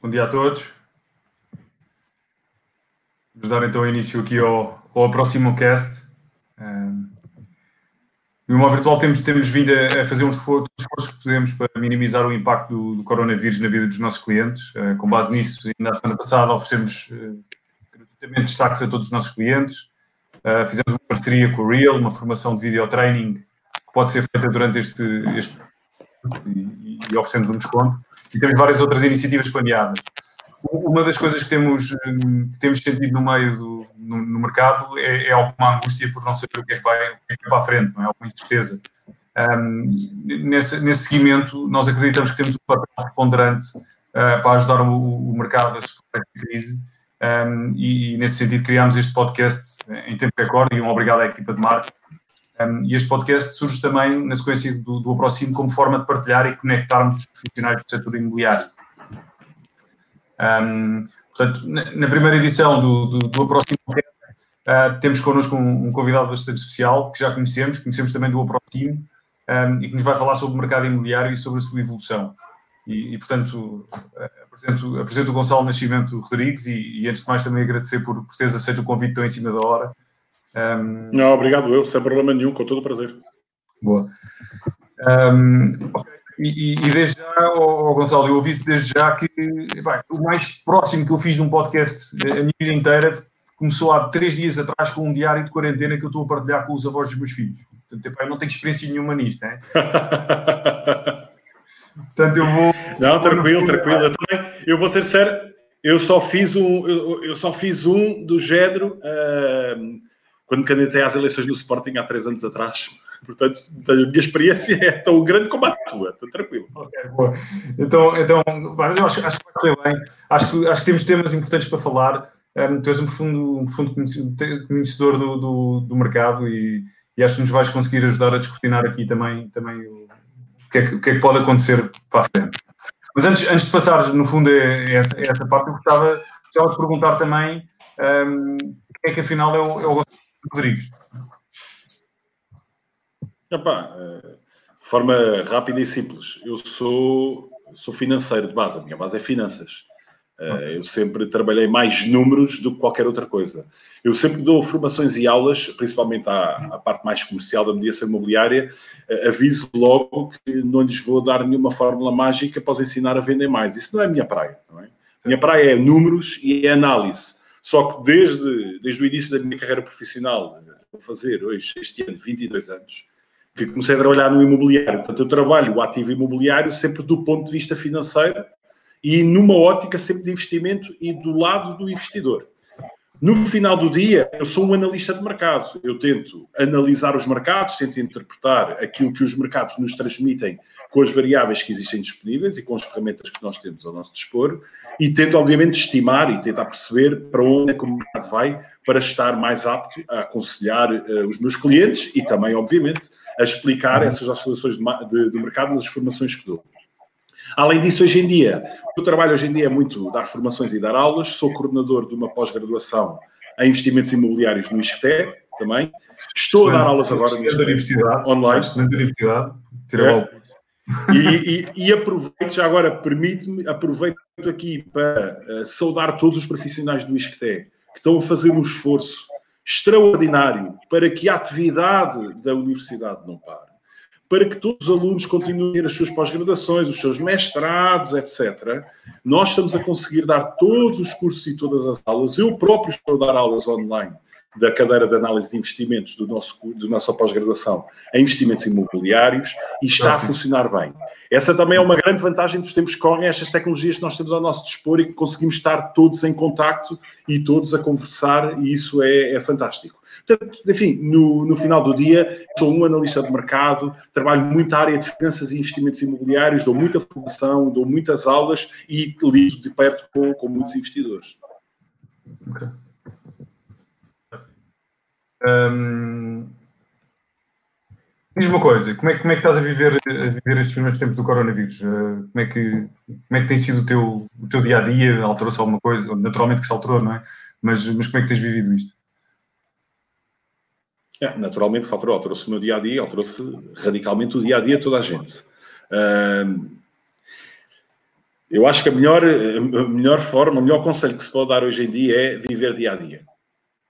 Bom dia a todos. Vamos dar então início aqui ao, ao próximo cast. Um, no Imóvel Virtual temos, temos vindo a, fazer um esforço, um esforço que podemos para minimizar o impacto do, do, coronavírus na vida dos nossos clientes. Uh, com base nisso, na semana passada oferecemos uh, gratuitamente destaques a todos os nossos clientes. Uh, fizemos uma parceria com o Real, uma formação de video training que pode ser feita durante este, este e, e oferecemos um desconto e temos várias outras iniciativas planeadas. Uma das coisas que temos, que temos sentido no meio do no, no mercado é, é, alguma angústia por não saber o que é que vai, que é que vai para a frente, não é? Alguma incerteza. Um, nesse, nesse seguimento, nós acreditamos que temos um papel preponderante uh, para ajudar o, o, mercado a superar a crise um, e, e, nesse sentido, criámos este podcast em tempo recorde e um obrigado à equipa de marketing. Um, e este podcast surge também na sequência do, do Aproximo como forma de partilhar e conectarmos os profissionais do setor imobiliário. Um, portanto, na, na, primeira edição do, do, do Aproximo uh, temos connosco um, um, convidado bastante especial que já conhecemos, conhecemos também do Aproximo e que nos vai falar sobre o mercado imobiliário e sobre a sua evolução. E, e portanto, apresento, apresento o Gonçalo Nascimento Rodrigues e, e, antes de mais também agradecer por, por teres aceito o convite tão em cima da hora um... Não, obrigado eu, sem problema nenhum, com todo o prazer. Boa. Um, e, e, desde já, oh, Gonçalo, eu ouvi desde já que bem, o mais próximo que eu fiz de um podcast a minha vida inteira começou há três dias atrás com um diário de quarentena que eu estou a partilhar com os avós dos meus filhos. Portanto, eu não tenho experiência nenhuma nisto, hein? Portanto, eu vou. Não, tranquilo, tranquilo. Eu, também, eu vou ser sério, eu só fiz um, eu, eu só fiz um do género. Uh, quando candidatei às eleições no Sporting há três anos atrás. Portanto, a minha experiência é tão grande como a tua, estou tranquilo. Ok, boa. Então, então acho, acho que vai correr bem. Acho que, acho que temos temas importantes para falar. Um, tu és um profundo, um profundo conhecedor do, do, do mercado e, e, acho que nos vais conseguir ajudar a descortinar aqui também, também o, que é que, o que é que pode acontecer para a frente. Mas antes, antes de passar, no fundo, é essa, é essa parte, eu gostava, gostava de perguntar também um, quem é que afinal é o, é o Rodrigues. Epá, eh, de forma rápida e simples, eu sou, sou financeiro de base, a minha base é finanças. Eh, eu sempre trabalhei mais números do que qualquer outra coisa. Eu sempre dou formações e aulas, principalmente à, à parte mais comercial da mediação imobiliária. Eh, aviso logo que não lhes vou dar nenhuma fórmula mágica para os ensinar a vender mais. Isso não é a minha praia. Não é? Minha praia é números e é análise. Só que desde, desde o início da minha carreira profissional, vou fazer hoje, este ano, 22 anos, que comecei a trabalhar no imobiliário. Portanto, eu trabalho o ativo imobiliário sempre do ponto de vista financeiro e numa ótica sempre de investimento e do lado do investidor. No final do dia, eu sou um analista de mercado. Eu tento analisar os mercados, tento interpretar aquilo que os mercados nos transmitem com as variáveis que existem disponíveis e com as ferramentas que nós temos ao nosso dispor e tento, obviamente, estimar e tentar perceber para onde é que o mercado vai para estar mais apto a aconselhar uh, os meus clientes e também, obviamente, a explicar essas oscilações do mercado nas formações que dou. Além disso, hoje em dia, o trabalho hoje em dia é muito dar formações e dar aulas. Sou coordenador de uma pós-graduação em investimentos imobiliários no ISCTE também. Estou a dar aulas agora no universidade, online. Estudante da universidade, é. E, e, e, aproveito, já agora, permite-me, aproveito aqui para uh, saudar todos os profissionais do ISCTE que estão a fazer um esforço extraordinário para que a atividade da universidade não pare, para que todos os alunos continuem a ter as suas pós-graduações, os seus mestrados, etc. Nós estamos a conseguir dar todos os cursos e todas as aulas. Eu próprio estou a dar aulas online da cadeira de análise de investimentos do nosso, do nossa pós-graduação em investimentos imobiliários e está a funcionar bem. Essa também é uma grande vantagem dos tempos que correm, estas tecnologias que nós temos ao nosso dispor e que conseguimos estar todos em contacto e todos a conversar e isso é, é fantástico. Portanto, enfim, no, no, final do dia, sou um analista de mercado, trabalho muita área de finanças e investimentos imobiliários, dou muita formação, dou muitas aulas e lido de perto com, com muitos investidores. Okay. Um, Diz uma coisa, como é, como é que estás a viver, a viver estes primeiros tempos do coronavírus? Uh, como, é que, como é que tem sido o teu, o teu dia a dia? Alterou-se alguma coisa? Naturalmente que se alterou, não é? Mas, mas como é que tens vivido isto? É, naturalmente se alterou, alterou-se o meu dia a dia, alterou-se radicalmente o dia a dia de toda a gente. Eu acho que a melhor, a melhor forma, o melhor conselho que se pode dar hoje em dia é viver dia a dia.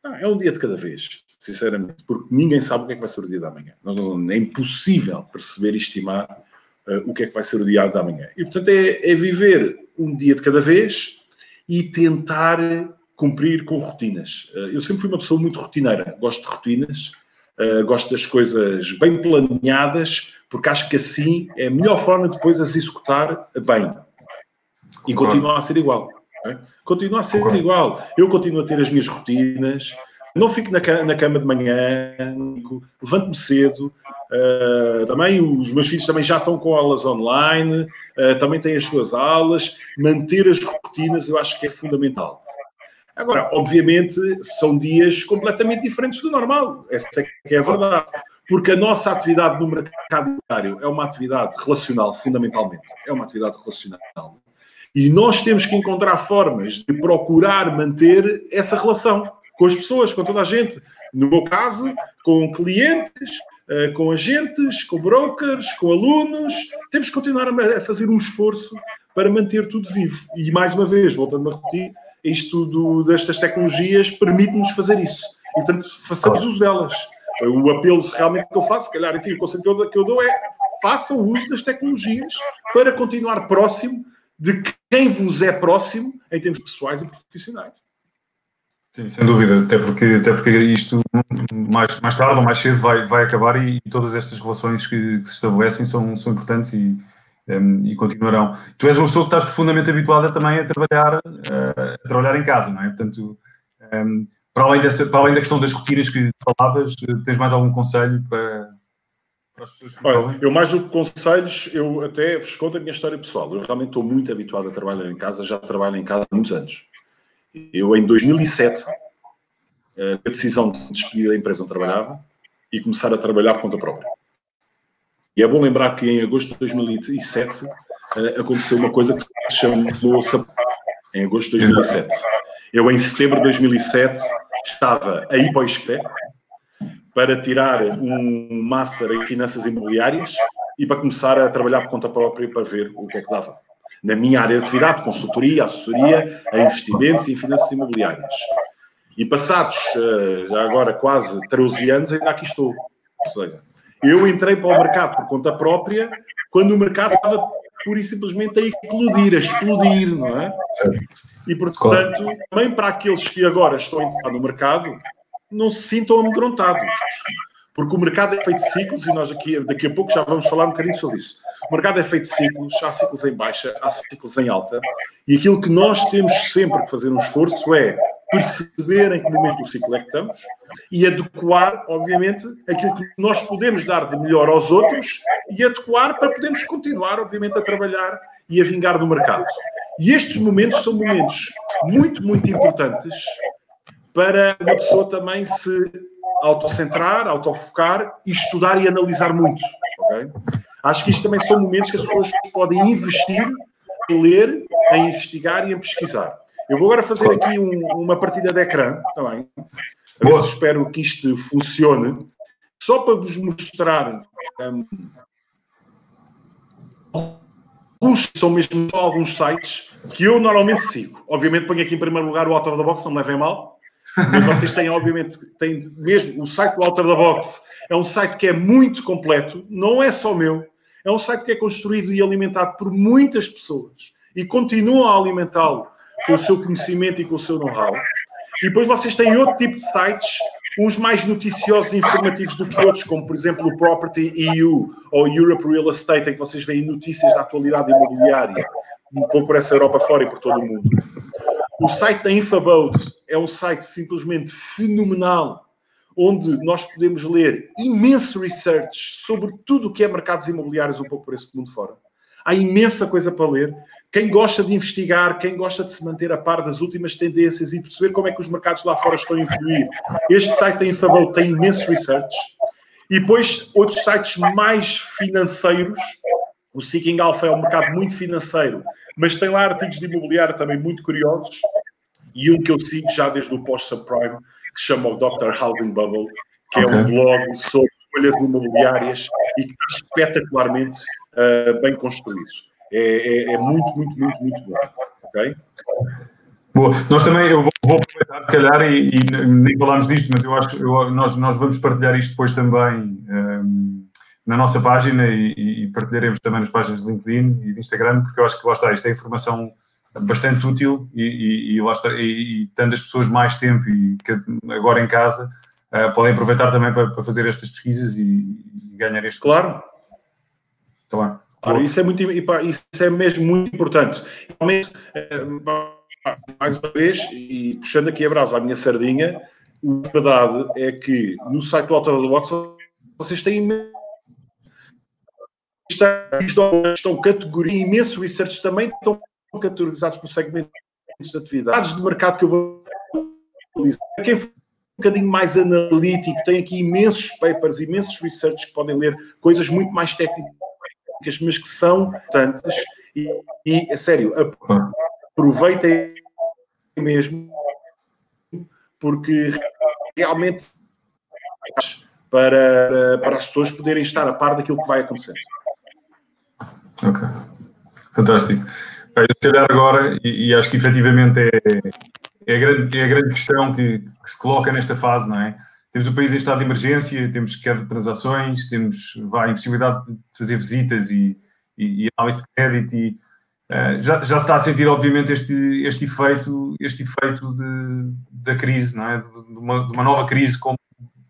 é um dia de cada vez, sinceramente, porque ninguém sabe o que é que vai ser o dia da manhã. É impossível perceber e estimar uh, o que é que vai ser o dia da manhã. E, portanto, é, é viver um dia de cada vez e tentar cumprir com rotinas. Uh, eu sempre fui uma pessoa muito rotineira, gosto de rotinas, uh, gosto das coisas bem planeadas, porque acho que assim é a melhor forma de depois as executar bem e continua a ser igual. É? Continua a ser igual. Eu continuo a ter as minhas rotinas, não fico na, na cama de manhã, levanto-me cedo. Uh, também os meus filhos também já estão com aulas online, uh, também têm as suas aulas. Manter as rotinas eu acho que é fundamental. Agora, obviamente, são dias completamente diferentes do normal. Essa é que é a verdade. Porque a nossa atividade no mercado diário é uma atividade relacional, fundamentalmente. É uma atividade relacional. E nós temos que encontrar formas de procurar manter essa relação com as pessoas, com toda a gente. No meu caso, com clientes, eh, com agentes, com brokers, com alunos. Temos que continuar a fazer um esforço para manter tudo vivo. E mais uma vez, voltando a repetir, isto do, destas tecnologias permite-nos fazer isso. E, portanto, façamos uso delas. O apelo realmente que eu faço, se calhar, enfim, o conselho que eu dou é façam uso das tecnologias para continuar próximo de quem vos é próximo em termos pessoais e profissionais. Sim, sem dúvida, até porque, até porque isto mais, mais tarde ou mais cedo vai, vai acabar e, e todas estas relações que, que, se estabelecem são, são importantes e, um, e continuarão. Tu és uma pessoa que estás profundamente habituada também a trabalhar, uh, a trabalhar em casa, não é? Portanto, um, para, além dessa, para além da questão das rotinas que falavas, tens mais algum conselho para, para as pessoas que Olha, eu mais do que conselhos, eu até vos conto a minha história pessoal. Eu realmente estou muito habituado a trabalhar em casa, já trabalho em casa há muitos anos. Eu, em 2007, eh, a decisão de despedir da empresa onde trabalhava e começar a trabalhar por conta própria. E é bom lembrar que em agosto de 2007 eh, aconteceu uma coisa que se chamou em agosto de 2007. Eu, em setembro de 2007, estava a ir para o Isqueté, para tirar um Master em Finanças Imobiliárias e para começar a trabalhar por conta própria para ver o que é que dava. Na minha área de atividade, consultoria, assessoria a investimentos e finanças imobiliárias. E passados, eh, já agora quase 13 anos, ainda aqui estou. Ou seja, eu entrei para o mercado por conta própria quando o mercado estava pura e simplesmente a eclodir, a explodir, não é? E, portanto, também para aqueles que agora estão a entrar no mercado, não se sintam amedrontados. Porque o mercado é feito de ciclos e nós aqui, daqui a pouco já vamos falar um bocadinho sobre isso. O mercado é feito de ciclos, há ciclos em baixa, há ciclos em alta, e aquilo que nós temos sempre que fazer um esforço é perceber em que momento do ciclo é que estamos e adequar, obviamente, aquilo que nós podemos dar de melhor aos outros e adequar para podermos continuar, obviamente, a trabalhar e a vingar no mercado. E estes momentos são momentos muito, muito importantes para uma pessoa também se autocentrar, autofocar e estudar e analisar muito. Okay? Acho que isto também são momentos que as pessoas podem investir em ler, em investigar e em pesquisar. Eu vou agora fazer aqui um, uma partida de ecrã também. Tá espero que isto funcione. Só para vos mostrar um, alguns são mesmo só alguns sites que eu normalmente sigo. Obviamente ponho aqui em primeiro lugar o Out of the Box, não me levem mal. Mas vocês têm, obviamente, têm mesmo o site do Alter da Box é um site que é muito completo, não é só meu, é um site que é construído e alimentado por muitas pessoas e continuam a alimentá-lo com o seu conhecimento e com o seu know-how. E depois vocês têm outro tipo de sites, uns mais noticiosos e informativos do que outros, como por exemplo o Property EU ou Europe Real Estate, em que vocês veem notícias da atualidade imobiliária, um pouco por essa Europa fora e por todo o mundo. O site da Infabode é um site simplesmente fenomenal, onde nós podemos ler imenso research sobre tudo o que é mercados imobiliários um pouco por esse mundo fora. Há imensa coisa para ler. Quem gosta de investigar, quem gosta de se manter a par das últimas tendências e perceber como é que os mercados lá fora estão a influir, este site da Infabode tem imenso research. E depois outros sites mais financeiros. O Seeking Alpha é um mercado muito financeiro, mas tem lá artigos de imobiliário também muito curiosos e um que eu sigo já desde o pós-subprime, que se chama o Dr. Housing Bubble, que okay. é um blog sobre folhas imobiliárias e que está espetacularmente uh, bem construído. é, é, é muito, muito, muito, muito bom. Ok? Boa. Nós também, eu vou, vou aproveitar, se calhar, e, e, nem falámos disto, mas eu acho que nós, nós vamos partilhar isto depois também um, na nossa página e, e, partilharemos também nas páginas de LinkedIn e de Instagram, porque eu acho que lá está, isto é informação bastante útil e, e, lá está, e, e tendo as pessoas mais tempo e agora em casa uh, podem aproveitar também para, para, fazer estas pesquisas e, ganhar este Claro. Está Claro, isso é, muito, isso é mesmo muito importante. Realmente, eh, mais uma vez, e puxando aqui a brasa à minha sardinha, a verdade é que no site do Autor do Box vocês têm estão, estão categoria imenso research também estão categorizados por segmentos de atividades de mercado que eu vou quem for um bocadinho mais analítico tem aqui imensos papers, imensos research que podem ler coisas muito mais técnicas mas que são tantas e, e é sério, aproveitem mesmo, porque realmente para, para as pessoas poderem estar a par daquilo que vai acontecer. Ok, fantástico. Eu, se calhar agora, e, e, acho que efetivamente é, é, a grande, é a grande questão que, que, se coloca nesta fase, não é? Temos o país em estado de emergência, temos queda de transações, temos vai, impossibilidade de fazer visitas e, e, e análise de crédito e Uh, já, já se está a sentir, obviamente, este, este efeito, este efeito de, da crise, não é? De, de, uma, de uma, nova crise com,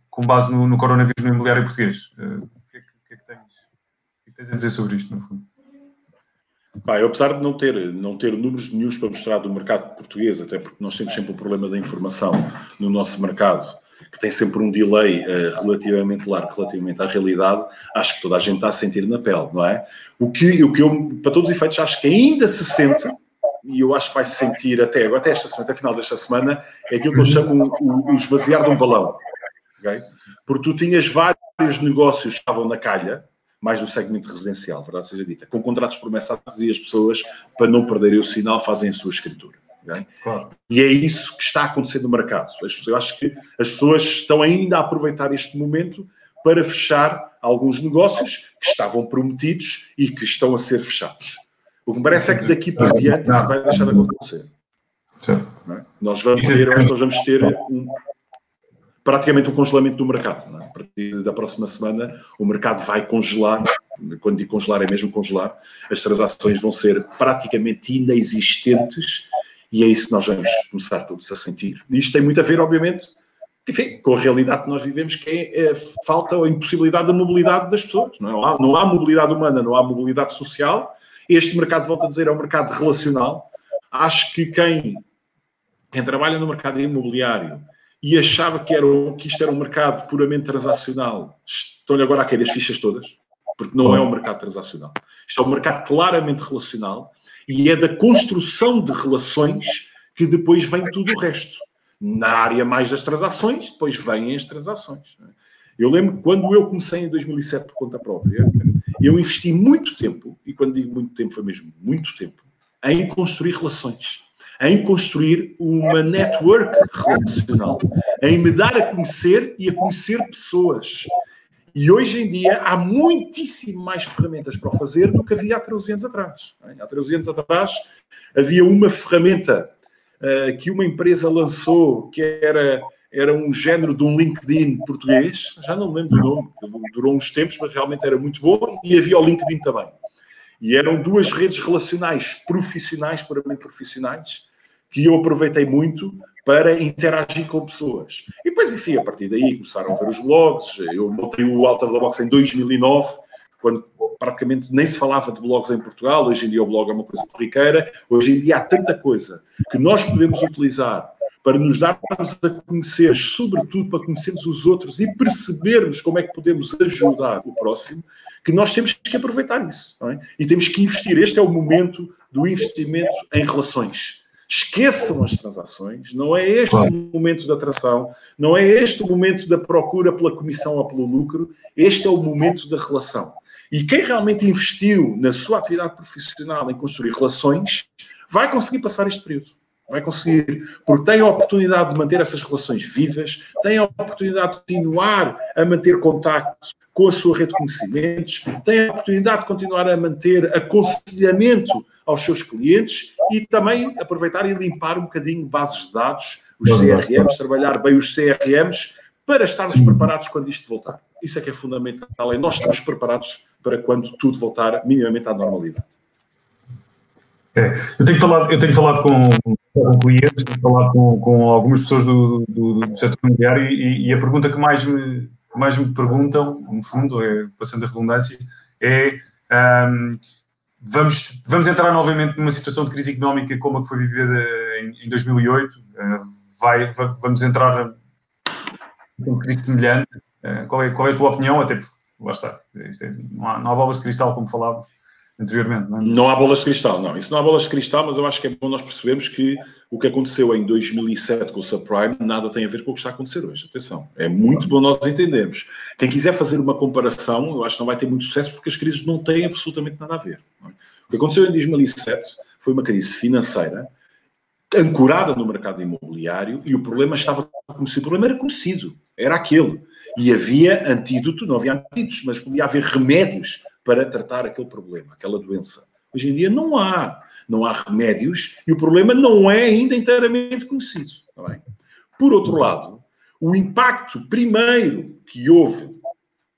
com base no, no coronavírus no imobiliário português. Uh, o, que é, que, é que tens, o que, é que tens a dizer sobre isto, no fundo? Eu, apesar de não ter, não ter números nenhums para mostrar do mercado português, até porque nós temos sempre o problema da informação no nosso mercado, que tem sempre um delay uh, relativamente largo, relativamente à realidade, acho que toda a gente está a sentir na pele, não é? O que, o que eu, para todos os efeitos, acho que ainda se sente, e eu acho que vai se sentir até, até esta semana, até final desta semana, é aquilo que eu chamo o, o esvaziar de um balão. Okay? Porque tu tinhas vários negócios que estavam na calha, mais no segmento residencial, verdade seja dita, com contratos promessados e as pessoas, para não perderem o sinal, fazem a sua escritura. Okay? Claro. E é isso que está acontecendo no mercado. Eu acho que as pessoas estão ainda a aproveitar este momento para fechar alguns negócios que estavam prometidos e que estão a ser fechados. O que me parece é que daqui para diante isso vai deixar de acontecer. É? Nós, vamos ter, nós vamos ter um, praticamente um congelamento do mercado. É? A partir da próxima semana, o mercado vai congelar. Quando digo congelar, é mesmo congelar. As transações vão ser praticamente inexistentes e é isso que nós vamos começar todos a sentir. E isto tem muito a ver, obviamente, enfim, com a realidade que nós vivemos, que é a falta ou a impossibilidade da mobilidade das pessoas. Não, é? não há mobilidade humana, não há mobilidade social. Este mercado, volto a dizer, é um mercado relacional. Acho que quem, quem trabalha no mercado imobiliário e achava que, era, que isto era um mercado puramente transacional, estão-lhe agora a cair as fichas todas, porque não é um mercado transacional. Isto é um mercado claramente relacional e é da construção de relações que depois vem tudo o resto. Na área mais das transações, depois vêm as transações. Eu lembro que quando eu comecei em 2007 por conta própria, eu investi muito tempo, e quando digo muito tempo, foi mesmo muito tempo, em construir relações, em construir uma network relacional, em me dar a conhecer e a conhecer pessoas. E hoje em dia há muitíssimo mais ferramentas para o fazer do que havia há 13 anos atrás. Há 13 anos atrás havia uma ferramenta uh, que uma empresa lançou que era, era um género de um LinkedIn português, já não lembro do nome, durou uns tempos, mas realmente era muito bom, e havia o LinkedIn também. E eram duas redes relacionais profissionais, puramente profissionais, que eu aproveitei muito para interagir com pessoas. E depois, enfim, a partir daí começaram a ver os blogs. Eu montei o Out of the Box em 2009, quando praticamente nem se falava de blogs em Portugal. Hoje em dia o blog é uma coisa corriqueira. Hoje em dia há tanta coisa que nós podemos utilizar para nos darmos a conhecer, sobretudo para conhecermos os outros e percebermos como é que podemos ajudar o próximo, que nós temos que aproveitar isso. É? E temos que investir. Este é o momento do investimento em relações. Esqueçam as transações, não é este claro. o momento da atração, não é este o momento da procura pela comissão ou pelo lucro, este é o momento da relação. E quem realmente investiu na sua atividade profissional em construir relações, vai conseguir passar este período. Vai conseguir, porque tem a oportunidade de manter essas relações vivas, tem a oportunidade de continuar a manter contacto com a sua rede de conhecimentos, tem a oportunidade de continuar a manter aconselhamento aos seus clientes e também aproveitar e limpar um bocadinho bases de dados, os CRMs, trabalhar bem os CRMs para estarmos Sim. preparados quando isto voltar. Isso é que é fundamental, é nós estarmos preparados para quando tudo voltar minimamente à normalidade. É. Eu tenho falado, eu tenho falado com, com clientes, tenho falado com, com algumas pessoas do, do, do setor imobiliário e, e, a pergunta que mais me, mais me perguntam, no fundo, é, passando a redundância, é um, vamos, vamos entrar novamente numa situação de crise económica como a que foi vivida em, em 2008? Uh, vai, vamos entrar numa crise semelhante? Uh, qual, é, qual é a tua opinião? Até porque, lá está, é, não, há, não há bolas de cristal, como falávamos anteriormente. Não, é? não há bolas de cristal, não. Isso não há bolas de cristal, mas eu acho que é bom nós percebermos que o que aconteceu em 2007 com o subprime nada tem a ver com o que está a acontecer hoje. Atenção, é muito bom nós entendermos. Quem quiser fazer uma comparação, eu acho que não vai ter muito sucesso porque as crises não têm absolutamente nada a ver. É? O que aconteceu em 2007 foi uma crise financeira ancorada no mercado imobiliário e o problema estava conhecido. O problema era conhecido, era aquele. E havia antídoto, não havia antídotos, mas podia haver remédios para tratar aquele problema, aquela doença. Hoje em dia não há. Não há remédios e o problema não é ainda inteiramente conhecido. Tá Por outro lado, o impacto primeiro que houve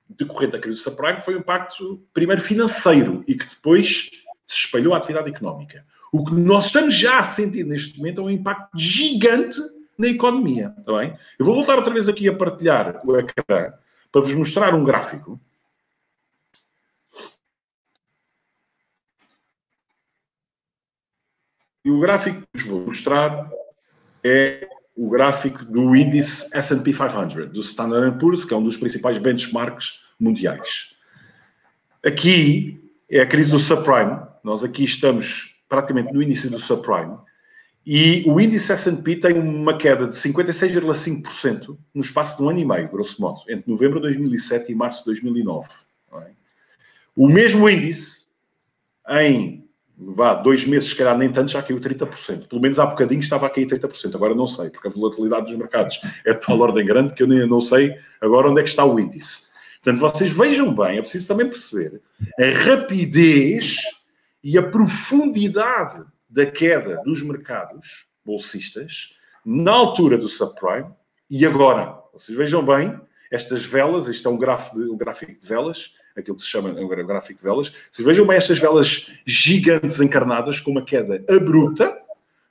decorrente da crise do subprime foi o impacto primeiro financeiro e que depois se espalhou à atividade económica. O que nós estamos já a sentir neste momento é um impacto gigante na economia. Tá bem? Eu vou voltar outra vez aqui a partilhar o ecrã para vos mostrar um gráfico O gráfico que vos vou mostrar é o gráfico do índice S&P 500, do Standard Poor's, que é um dos principais benchmarks mundiais. Aqui é a crise do subprime. Nós aqui estamos praticamente no início do subprime. E o índice S&P tem uma queda de 56,5% no espaço de um ano e meio, grosso modo, entre novembro de 2007 e março de 2009. É? O mesmo índice, em vá, dois meses, se calhar nem tanto, já caiu 30%. Pelo menos há bocadinho estava a cair 30%. Agora não sei, porque a volatilidade dos mercados é de tal ordem grande que eu nem não sei agora onde é que está o índice. Portanto, vocês vejam bem, é preciso também perceber a rapidez e a profundidade da queda dos mercados bolsistas na altura do subprime e agora. Vocês vejam bem, estas velas, isto é um, gráfico de, um gráfico de velas, aquilo que se chama um gráfico de velas. Vocês vejam bem estas velas gigantes encarnadas com uma queda abrupta,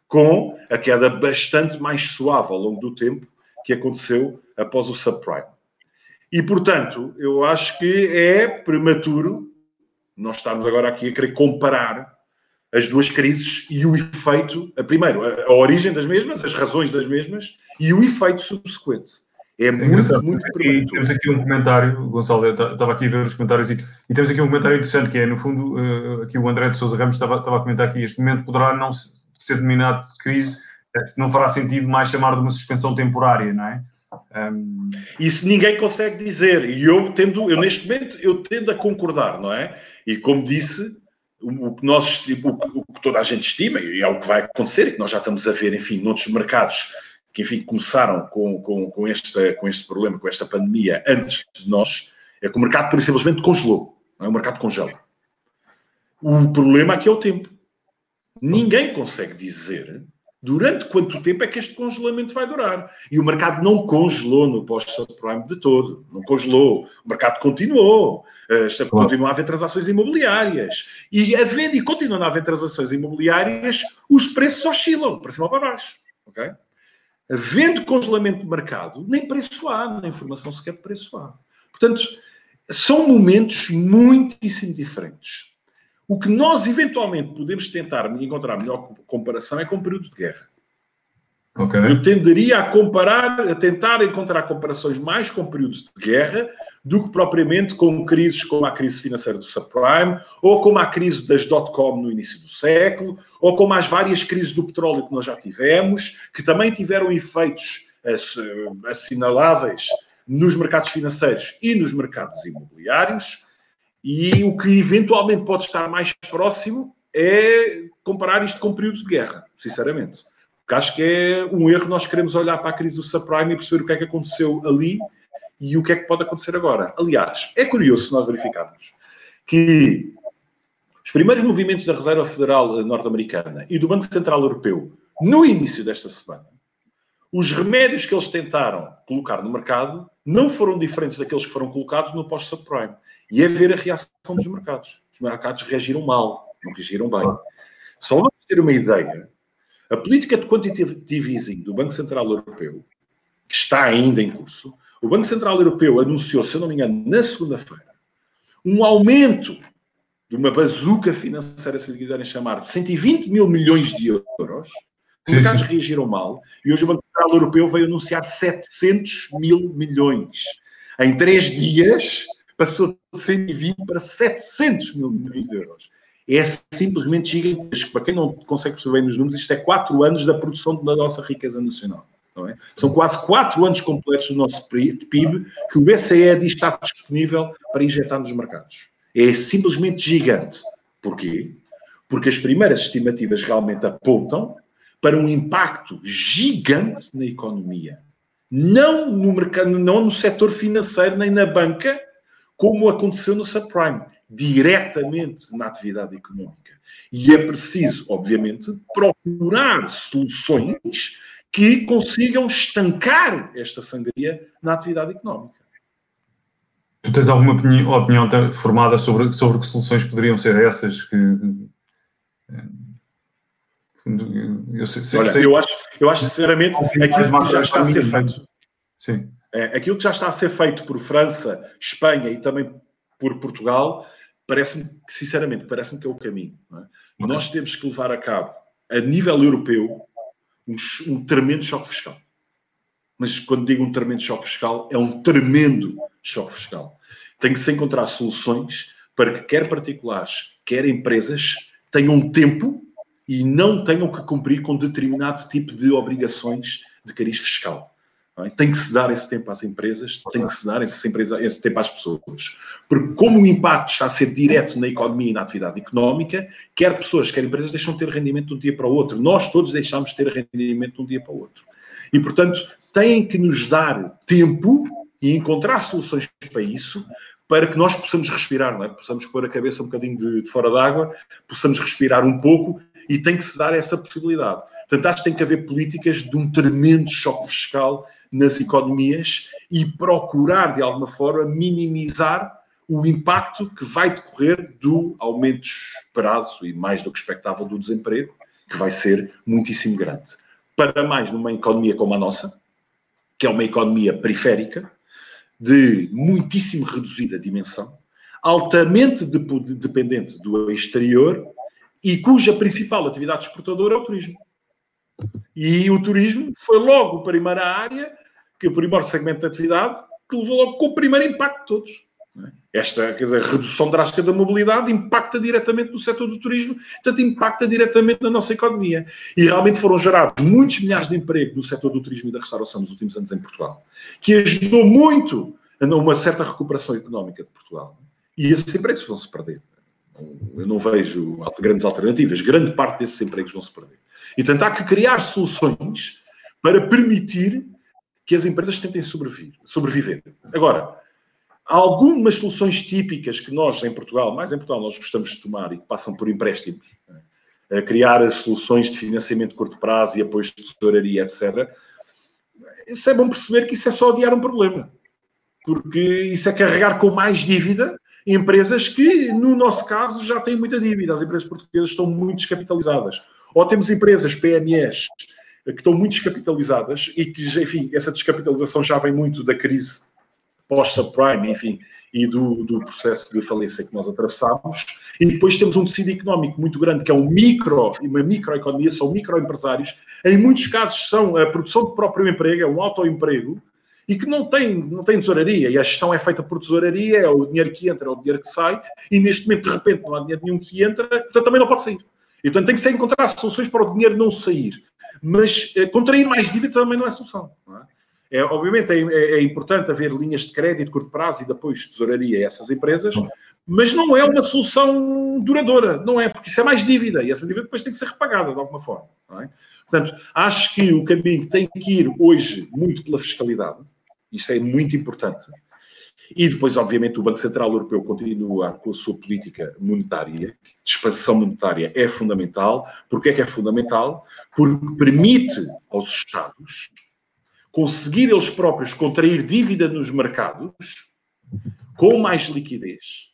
com a queda bastante mais suave ao longo do tempo que aconteceu após o subprime. E, portanto, eu acho que é prematuro nós estarmos agora aqui a querer comparar as duas crises e o efeito, a, primeiro, a, a origem das mesmas, as razões das mesmas e o efeito subsequente. É, é muito, muito e Temos aqui um comentário, Gonçalo, eu estava aqui a ver os comentários e, e, temos aqui um comentário interessante que é, no fundo, uh, aqui o André de Sousa Ramos estava, estava a comentar aqui, este momento poderá não ser denominado de crise, eh, se não fará sentido mais chamar de uma suspensão temporária, não é? Um... Isso ninguém consegue dizer e eu tendo, eu neste momento, eu tendo a concordar, não é? E como disse, o, que nós, o que toda a gente estima, e é o que vai acontecer, e que nós já estamos a ver, enfim, noutros mercados, que, enfim, começaram com, com, com, este, com este problema, com esta pandemia, antes de nós, é que o mercado, por simplesmente, congelou. Não é? O mercado congela. O problema aqui é o tempo. Ninguém consegue dizer durante quanto tempo é que este congelamento vai durar. E o mercado não congelou no pós-subprime de todo. Não congelou. O mercado continuou. Uh, continua a haver transações imobiliárias. E havendo e continuando a haver transações imobiliárias, os preços oscilam para cima ou para baixo. ok? Havendo congelamento de mercado, nem preço há, nem informação sequer de preço há. Portanto, são momentos muitíssimo diferentes. O que nós eventualmente podemos tentar encontrar melhor comparação é com períodos de guerra. Okay. Eu tenderia a comparar, a tentar encontrar comparações mais com períodos de guerra do que propriamente com crises como a crise financeira do subprime, ou como a crise das dot-com no início do século, ou como as várias crises do petróleo que nós já tivemos, que também tiveram efeitos assinaláveis nos mercados financeiros e nos mercados imobiliários, e o que eventualmente pode estar mais próximo é comparar isto com períodos de guerra, sinceramente. Porque acho que é um erro nós queremos olhar para a crise do subprime e perceber o que é que aconteceu ali e o que é que pode acontecer agora. Aliás, é curioso se nós verificarmos que os primeiros movimentos da Reserva Federal norte-americana e do Banco Central Europeu no início desta semana, os remédios que eles tentaram colocar no mercado não foram diferentes daqueles que foram colocados no pós-subprime. E é ver a reação dos mercados. Os mercados reagiram mal, não reagiram bem. Só para ter uma ideia, a política de quantitative easing do Banco Central Europeu, que está ainda em curso, o Banco Central Europeu anunciou, se eu não me engano, na segunda-feira, um aumento de uma bazuca financeira, se lhe quiserem chamar, de 120 mil milhões de euros. Os mercados reagiram mal e hoje o Banco Central Europeu veio anunciar 700 mil milhões. Em três dias passou de 120 para 700 mil milhões de euros. É simplesmente gigantesco. Para quem não consegue perceber bem nos números, isto é quatro anos da produção da nossa riqueza nacional. É? São quase quatro anos completos do nosso PIB que o BCE diz está disponível para injetar nos mercados. É simplesmente gigante. Porquê? Porque as primeiras estimativas realmente apontam para um impacto gigante na economia. Não no mercado, não no setor financeiro nem na banca, como aconteceu no subprime, diretamente na atividade económica. E é preciso, obviamente, procurar soluções que consigam estancar esta sangria na atividade económica. Tu tens alguma opinião, opinião formada sobre, sobre que soluções poderiam ser essas que. Eu, sei, Olha, sei, eu, acho, eu acho sinceramente aquilo que já está a ser feito. Sim. É, aquilo que já está a ser feito por França, Espanha e também por Portugal, parece-me, sinceramente, parece-me que é o caminho. É? Okay. Nós temos que levar a cabo, a nível europeu, um, um tremendo choque fiscal. Mas quando digo um tremendo choque fiscal, é um tremendo choque fiscal. Tem que se encontrar soluções para que quer particulares, quer empresas tenham tempo e não tenham que cumprir com determinado tipo de obrigações de cariz fiscal. É? Tem que se dar esse tempo às empresas, tem que se dar esse, empresa, esse tempo às pessoas. Porque como o impacto está a ser direto na economia e na atividade económica, quer pessoas, quer empresas deixam de ter rendimento de um dia para o outro. Nós todos deixamos de ter rendimento de um dia para o outro. E, portanto, têm que nos dar tempo e encontrar soluções para isso, para que nós possamos respirar, não é? Possamos pôr a cabeça um bocadinho de, de fora d'água, possamos respirar um pouco e tem que se dar essa possibilidade. Portanto, acho que tem que haver políticas de um tremendo choque fiscal nas economias e procurar, de alguma forma, minimizar o impacto que vai decorrer do aumento esperado e mais do que expectável do desemprego, que vai ser muitíssimo grande. Para mais numa economia como a nossa, que é uma economia periférica, de muitíssimo reduzida dimensão, altamente dependente do exterior e cuja principal atividade exportadora é o turismo. E o turismo foi logo a primeira área, que o primeiro segmento de atividade, que levou logo com o primeiro impacto de todos. Esta quer dizer, redução drástica da mobilidade impacta diretamente no setor do turismo, portanto, impacta diretamente na nossa economia. E realmente foram gerados muitos milhares de empregos no setor do turismo e da restauração nos últimos anos em Portugal, que ajudou muito a uma certa recuperação económica de Portugal. E esses empregos vão se perder. Eu não vejo grandes alternativas. Grande parte desses empregos vão se perder. E portanto, há que criar soluções para permitir que as empresas tentem sobreviver. Agora, algumas soluções típicas que nós, em Portugal, mais em Portugal, nós gostamos de tomar e que passam por empréstimos, né? criar soluções de financiamento de curto prazo e apoios de tesouraria, etc. Isso é bom perceber que isso é só adiar um problema. Porque isso é carregar com mais dívida empresas que, no nosso caso, já têm muita dívida. As empresas portuguesas estão muito descapitalizadas. Ou temos empresas PMEs que estão muito descapitalizadas e que, enfim, essa descapitalização já vem muito da crise pós-subprime, enfim, e do, do, processo de falência que nós atravessamos. E depois temos um tecido económico muito grande, que é um micro, uma microeconomia, são microempresários. Em muitos casos são a produção de próprio emprego, é um autoemprego, e que não tem, não tem tesouraria, e a gestão é feita por tesouraria, é o dinheiro que entra, é o dinheiro que sai, e neste momento, de repente, não há dinheiro nenhum que entra, portanto também não pode sair. E, portanto, tem que ser encontrar soluções para o dinheiro não sair. Mas eh, contrair mais dívida também não é solução. Não é? É, obviamente é, é, é, importante haver linhas de crédito de curto prazo e de apoio de tesouraria a essas empresas, mas não é uma solução duradoura, não é, porque isso é mais dívida e essa dívida depois tem que ser repagada de alguma forma. É? Portanto, acho que o caminho tem que ir hoje muito pela fiscalidade, isso é muito importante. E depois, obviamente, o Banco Central Europeu continua com a sua política monetária, de expansão monetária é fundamental. Porquê é que é fundamental? Porque permite aos Estados conseguir eles próprios contrair dívida nos mercados com mais liquidez,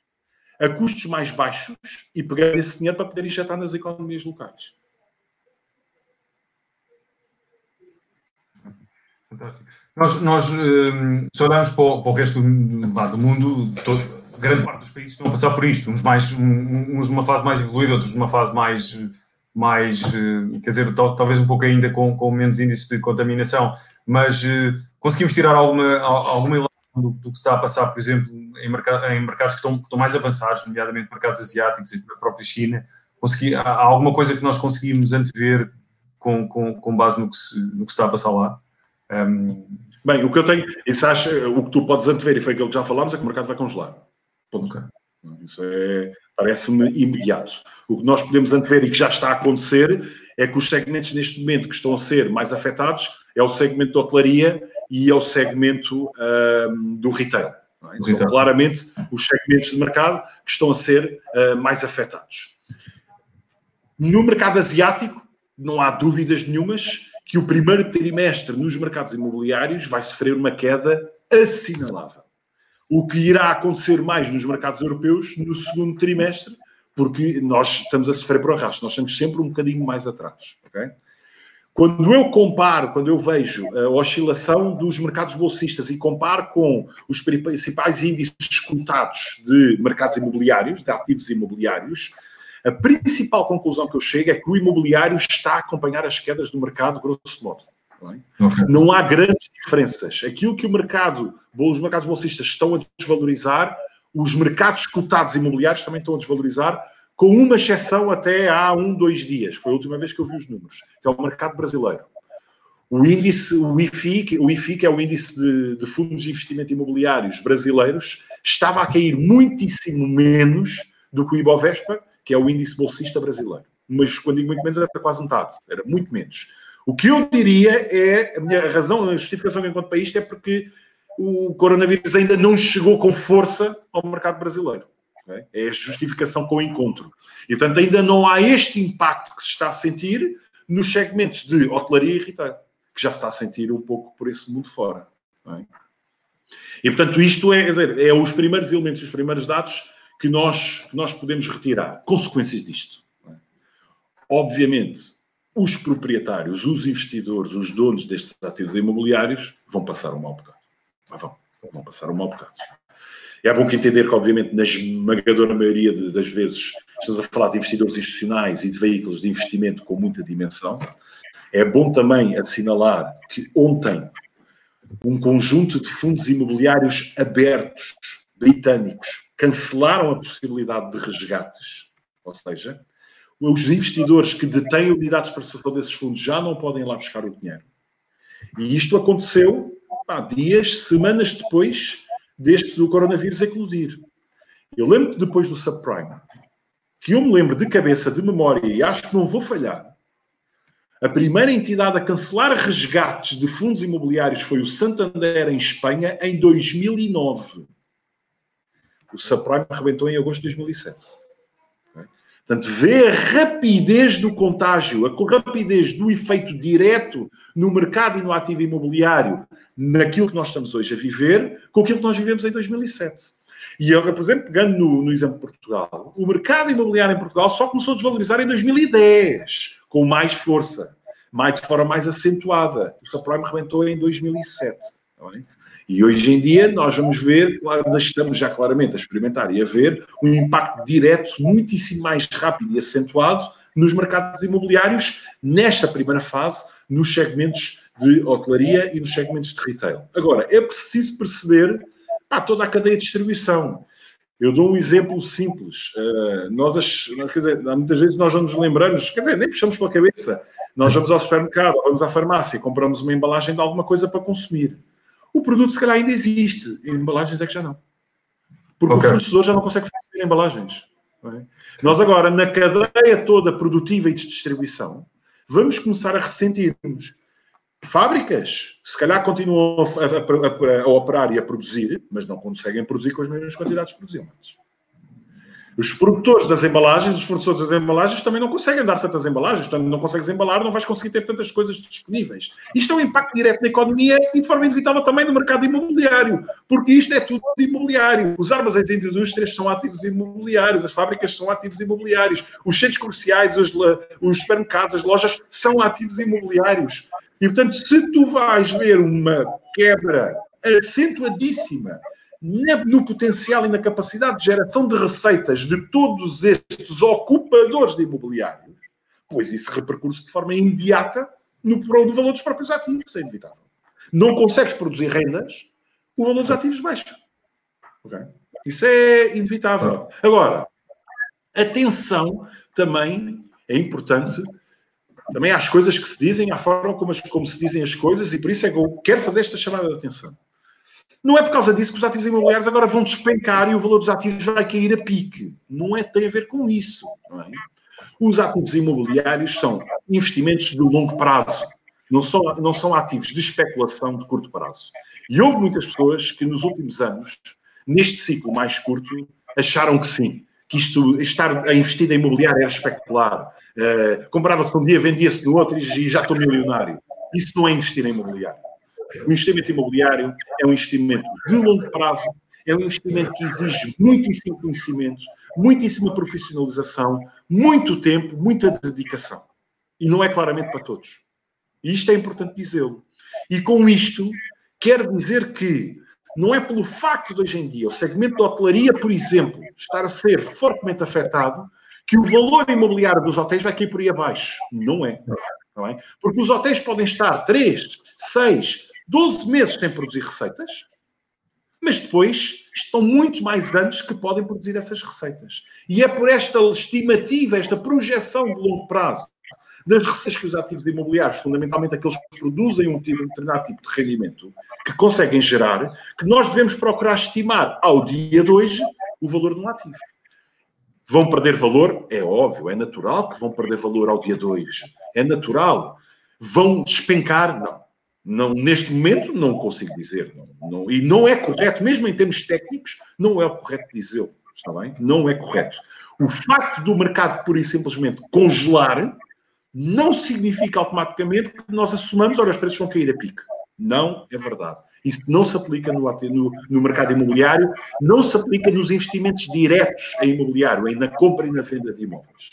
a custos mais baixos e pegar esse dinheiro para poder injetar nas economias locais. Fantástico. Nós, nós um, se olharmos para o, para o resto do, do, mundo, todo, grande parte dos países estão a passar por isto, uns, mais, uns numa fase mais evoluída, outros numa fase mais, mais uh, quer dizer, tal, talvez um pouco ainda com, com menos índices de contaminação, mas uh, conseguimos tirar alguma, alguma do, do, que está a passar, por exemplo, em, em mercados que estão, que estão, mais avançados, nomeadamente mercados asiáticos e a própria China. Consegui, há alguma coisa que nós conseguimos antever com, com, com base no que, se, no que se está a passar lá? Um... Bem, o que eu tenho, isso acha, o que tu podes antever, e foi aquilo que já falámos, é que o mercado vai congelar. Ponto. Okay. Isso é, parece-me imediato. O que nós podemos antever e que já está a acontecer é que os segmentos neste momento que estão a ser mais afetados é o segmento da hotelaria e é o segmento um, do retail. É? São claramente os segmentos de mercado que estão a ser uh, mais afetados. No mercado asiático, não há dúvidas nenhumas que o primeiro trimestre nos mercados imobiliários vai sofrer uma queda assinalável. O que irá acontecer mais nos mercados europeus no segundo trimestre, porque nós estamos a sofrer por arrasto, nós estamos sempre um bocadinho mais atrás. Okay? Quando eu comparo, quando eu vejo a oscilação dos mercados bolsistas e comparo com os principais índices cotados de mercados imobiliários, de ativos imobiliários, a principal conclusão que eu chego é que o imobiliário está a acompanhar as quedas do mercado, grosso modo. Não, é? okay. não há grandes diferenças. Aquilo que o mercado, os mercados bolsistas estão a desvalorizar, os mercados cotados imobiliários também estão a desvalorizar, com uma exceção até há um, dois dias. Foi a última vez que eu vi os números, que é o mercado brasileiro. O índice, o IFI, o IFI que é o índice de, de fundos de investimento imobiliários brasileiros, estava a cair muitíssimo menos do que o Ibovespa, que é o índice bolsista brasileiro. Mas quando digo muito menos, era quase metade, era muito menos. O que eu diria é, a minha razão, a justificação que encontro para isto é porque o coronavírus ainda não chegou com força ao mercado brasileiro. É a justificação com o encontro. E, portanto, ainda não há este impacto que se está a sentir nos segmentos de hotelaria e retail, que já se está a sentir um pouco por esse mundo fora. É? E, portanto, isto é, dizer, é os primeiros elementos, os primeiros dados que nós, que nós podemos retirar? Consequências disto. É? Obviamente, os proprietários, os investidores, os donos destes ativos imobiliários vão passar um mau bocado. Ah, vão, vão passar um mau bocado. É bom que entender que, obviamente, na esmagadora maioria das vezes, estamos a falar de investidores institucionais e de veículos de investimento com muita dimensão. É bom também assinalar que ontem um conjunto de fundos imobiliários abertos britânicos cancelaram a possibilidade de resgates, ou seja, os investidores que detêm unidades de participação desses fundos já não podem ir lá buscar o dinheiro. E isto aconteceu há dias, semanas depois deste do coronavírus eclodir. Eu lembro que depois do subprime, que eu me lembro de cabeça, de memória, e acho que não vou falhar, a primeira entidade a cancelar resgates de fundos imobiliários foi o Santander em Espanha em 2009. O subprime arrebentou em agosto de 2007. Portanto, vê a rapidez do contágio, a rapidez do efeito direto no mercado e no ativo imobiliário, naquilo que nós estamos hoje a viver, com aquilo que nós vivemos em 2007. E agora, por exemplo, pegando no, no exemplo de Portugal, o mercado imobiliário em Portugal só começou a desvalorizar em 2010, com mais força, mais, de forma mais acentuada. O subprime arrebentou em 2007. E hoje em dia nós vamos ver, nós estamos já claramente a experimentar e a ver um impacto direto muitíssimo mais rápido e acentuado nos mercados imobiliários nesta primeira fase, nos segmentos de hotelaria e nos segmentos de retail. Agora, é preciso perceber pá, toda a cadeia de distribuição. Eu dou um exemplo simples. Uh, nós, quer dizer, muitas vezes nós não nos lembramos, quer dizer, nem puxamos pela cabeça. Nós vamos ao supermercado, vamos à farmácia, compramos uma embalagem de alguma coisa para consumir. O produto, se calhar, ainda existe. Em embalagens é que já não. Porque okay. o fornecedor já não consegue fazer embalagens. É? Nós agora, na cadeia toda produtiva e de distribuição, vamos começar a ressentir-nos. Fábricas, se calhar continuam a, a, a, a, operar e a produzir, mas não conseguem produzir com as mesmas quantidades que produziam antes. Os produtores das embalagens, os fornecedores das embalagens também não conseguem dar tantas embalagens, portanto, não consegues embalar, não vais conseguir ter tantas coisas disponíveis. Isto é um impacto direto na economia e de forma inevitável também no mercado imobiliário, porque isto é tudo imobiliário. Os armazéns de indústrias são ativos imobiliários, as fábricas são ativos imobiliários, os centros comerciais, os, os supermercados, as lojas são ativos imobiliários. E, portanto, se tu vais ver uma quebra acentuadíssima no potencial e na capacidade de geração de receitas de todos estes ocupadores de imobiliários, pois isso repercute de forma imediata no, no valor dos próprios ativos, é inevitável. Não consegues produzir rendas, o valor dos ativos baixa. Okay? Isso é inevitável. Agora, atenção também é importante também às coisas que se dizem, à forma como, como se dizem as coisas, e por isso é que eu quero fazer esta chamada de atenção. Não é por causa disso que os ativos imobiliários agora vão despencar e o valor dos ativos vai cair a pique. Não é tem a ver com isso. É? Os ativos imobiliários são investimentos de longo prazo, não são, não são ativos de especulação de curto prazo. E houve muitas pessoas que nos últimos anos, neste ciclo mais curto, acharam que sim, que isto, estar a investir em imobiliário era especular. Uh, Comprava-se um dia, vendia-se no outro e já estou milionário. Isso não é investir em imobiliário. O investimento imobiliário é um investimento de longo prazo, é um investimento que exige muitíssimo conhecimento, muitíssima profissionalização, muito tempo, muita dedicação. E não é claramente para todos. E isto é importante dizê-lo. E com isto, quero dizer que não é pelo facto de hoje em dia o segmento da hotelaria, por exemplo, estar a ser fortemente afetado, que o valor imobiliário dos hotéis vai cair por aí abaixo. Não é. Não é? Porque os hotéis podem estar 3, 6, 12 meses sem produzir receitas, mas depois estão muito mais anos que podem produzir essas receitas. E é por esta estimativa, esta projeção de longo prazo das receitas que os ativos imobiliários, fundamentalmente aqueles que produzem um, tipo, determinado tipo de rendimento, que conseguem gerar, que nós devemos procurar estimar ao dia de hoje o valor de um ativo. Vão perder valor? É óbvio, é natural que vão perder valor ao dia de hoje. É natural. Vão despencar? Não. Não, neste momento não consigo dizer. Não, não, e não é correto, mesmo em termos técnicos, não é correto dizê-lo. Está bem? Não é correto. O facto do mercado, pura e simplesmente, congelar, não significa automaticamente que nós assumamos, olha, os preços vão cair a pique. Não é verdade. Isso não se aplica no, no, no, mercado imobiliário, não se aplica nos investimentos diretos em imobiliário, em na compra e na venda de imóveis.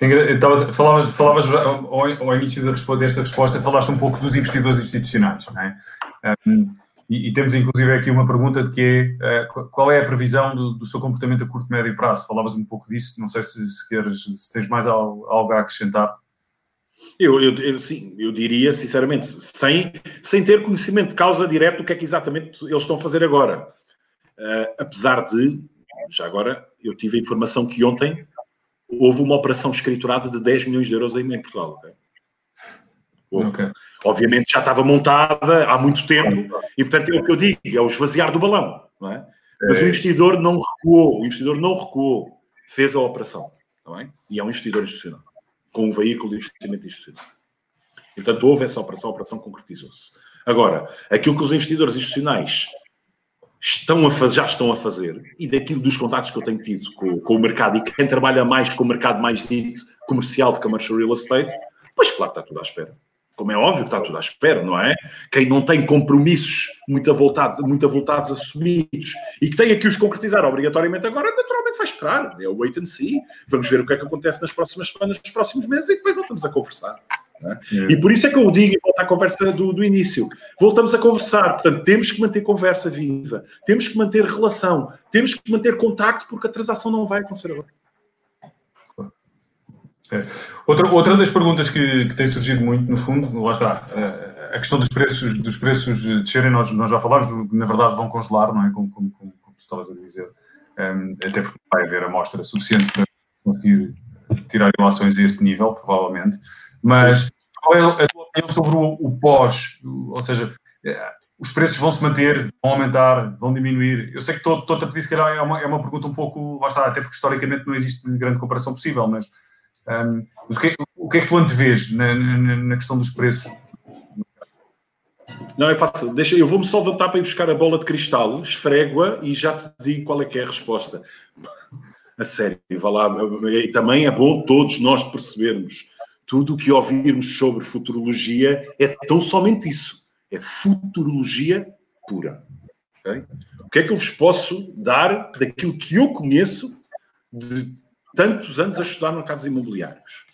Estavas, falavas, falavas ao, ao, início desta resposta, falaste um pouco dos investidores institucionais, não é? Um, e, e, temos inclusive aqui uma pergunta de que é uh, qual é a previsão do, do, seu comportamento a curto médio prazo? Falavas um pouco disso, não sei se, se, queres, se tens mais algo, algo a acrescentar. Eu, eu, eu, sim, eu diria sinceramente, sem, sem ter conhecimento de causa direto do que é que exatamente eles estão a fazer agora. Uh, apesar de, já agora, eu tive a informação que ontem houve uma operação escriturada de 10 milhões de euros em, em Portugal. Okay? Okay. Obviamente já estava montada há muito tempo e, portanto, é o que eu digo, é o esvaziar do balão. Não é? Mas é. o investidor não recuou, o investidor não recuou, fez a operação. Não é? E é um investidor institucional, com um veículo de investimento institucional. E, portanto, houve essa operação, a operação concretizou-se. Agora, aquilo que os investidores institucionais estão a fazer, já estão a fazer, e daquilo dos contatos que eu tenho tido com, com, o mercado e quem trabalha mais com o mercado mais dito comercial de commercial real estate, pois claro que está tudo à espera. Como é óbvio que está tudo à espera, não é? Quem não tem compromissos muito avultados, muito avultados assumidos e que tem aqui os concretizar obrigatoriamente agora, naturalmente vai esperar. É o wait and see. Vamos ver o que é que acontece nas próximas semanas, nos próximos meses e depois voltamos a conversar. É? E por isso é que eu digo, e volto à conversa do, do, início, voltamos a conversar. Portanto, temos que manter conversa viva, temos que manter relação, temos que manter contacto, porque a transação não vai acontecer agora. É. Outra, outra das perguntas que, que, tem surgido muito, no fundo, lá está, eh, a questão dos preços, dos preços descerem, nós, nós já falámos, na verdade vão congelar, não é? Como, como, como, como tu estavas a dizer, um, ehm, até porque vai haver amostra suficiente para conseguir tirar relações a esse nível, provavelmente. Mas qual é a tua opinião sobre o, o pós? Ou seja, os preços vão se manter, vão aumentar, vão diminuir? Eu sei que estou a pedir, se calhar, é uma, é uma pergunta um pouco, lá está, até porque historicamente não existe grande comparação possível, mas, um, mas o, que, o, que, é que tu antevês na, na, na questão dos preços? Não, é fácil. Deixa, eu vou-me só voltar para ir buscar a bola de cristal, esfrego-a e já te digo qual é que é a resposta. A sério, vá lá. E também é bom todos nós percebermos tudo o que ouvirmos sobre futurologia é tão somente isso é futurologia pura. Okay? O que é que eu vos posso dar daquilo que eu conheço de tantos anos a estudar mercados imobiliários?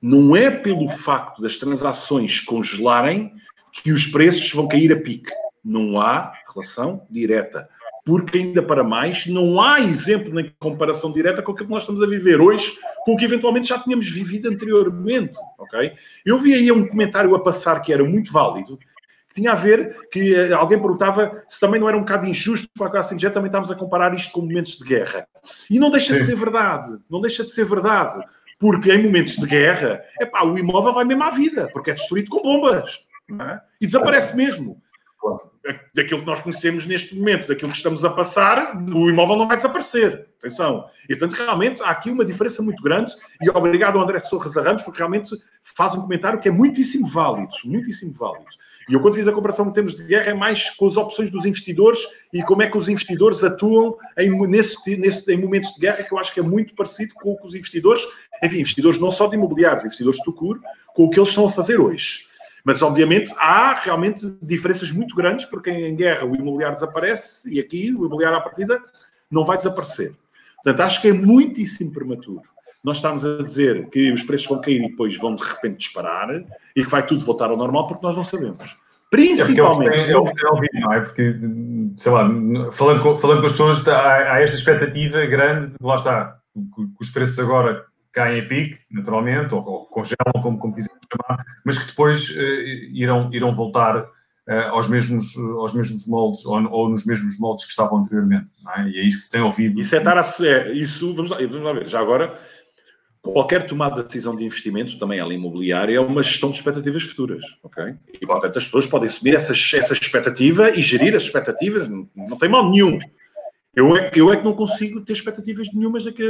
Não é pelo facto das transações congelarem que os preços vão cair a pique. Não há relação direta. Porque, ainda para mais, não há exemplo na comparação direta com aquilo que nós estamos a viver hoje, com o que eventualmente já tínhamos vivido anteriormente. Okay? Eu vi aí um comentário a passar que era muito válido, tinha a ver que eh, alguém perguntava se também não era um bocado injusto com a classe indígena, também estamos a comparar isto com momentos de guerra. E não deixa Sim. de ser verdade, não deixa de ser verdade, porque em momentos de guerra, epá, o imóvel vai mesmo à vida, porque é destruído com bombas é? e desaparece mesmo. Daquilo que nós conhecemos neste momento, daquilo que estamos a passar, o imóvel não vai desaparecer. Atenção. E, portanto, realmente há aqui uma diferença muito grande. E obrigado ao André Sousa Ramos, porque realmente faz um comentário que é muitíssimo válido. Muitíssimo válido. E eu, quando fiz a comparação em termos de guerra, é mais com as opções dos investidores e como é que os investidores atuam em, nesse, nesse, em momentos de guerra, que eu acho que é muito parecido com o que os investidores, enfim, investidores não só de imobiliários, investidores de Tucur, com o que eles estão a fazer hoje. Mas, obviamente, há realmente diferenças muito grandes, porque em guerra o imobiliário desaparece e aqui o imobiliário à partida não vai desaparecer. Portanto, acho que é muitíssimo prematuro nós estamos a dizer que os preços vão cair e depois vão de repente disparar e que vai tudo voltar ao normal porque nós não sabemos. Principalmente. É o que tem ouvido, não é? Porque, sei lá, falando com, falando com as pessoas, há, há esta expectativa grande de, lá está, que os preços agora caem a pique, naturalmente, ou, ou congelam, como, como quisermos chamar, mas que depois uh, irão, irão voltar uh, aos, mesmos, aos mesmos moldes ou, ou, nos mesmos moldes que estavam anteriormente. É? E é isso que se tem ouvido. Isso é estar a. É, isso, vamos lá, vamos lá ver, já agora qualquer tomada de decisão de investimento, também ela imobiliária, é uma gestão de expectativas futuras, ok? E, portanto, as pessoas podem assumir essa, essa expectativa e gerir as expectativas, não, não tem mal nenhum. Eu é, eu é que não consigo ter expectativas nenhumas daqui,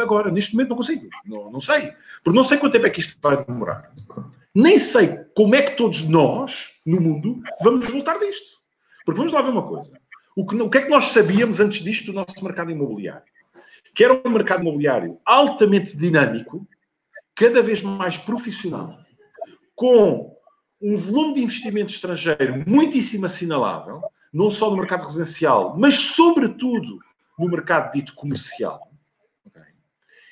agora, neste momento não consigo, não, não sei, porque não sei quanto tempo é que isto vai demorar. Nem sei como é que todos nós, no mundo, vamos voltar disto. Porque vamos lá ver uma coisa. O que, o que é que nós sabíamos antes disto do nosso mercado imobiliário? que era um mercado imobiliário altamente dinâmico, cada vez mais profissional, com um volume de investimento estrangeiro muitíssimo assinalável, não só no mercado residencial, mas sobretudo no mercado dito comercial.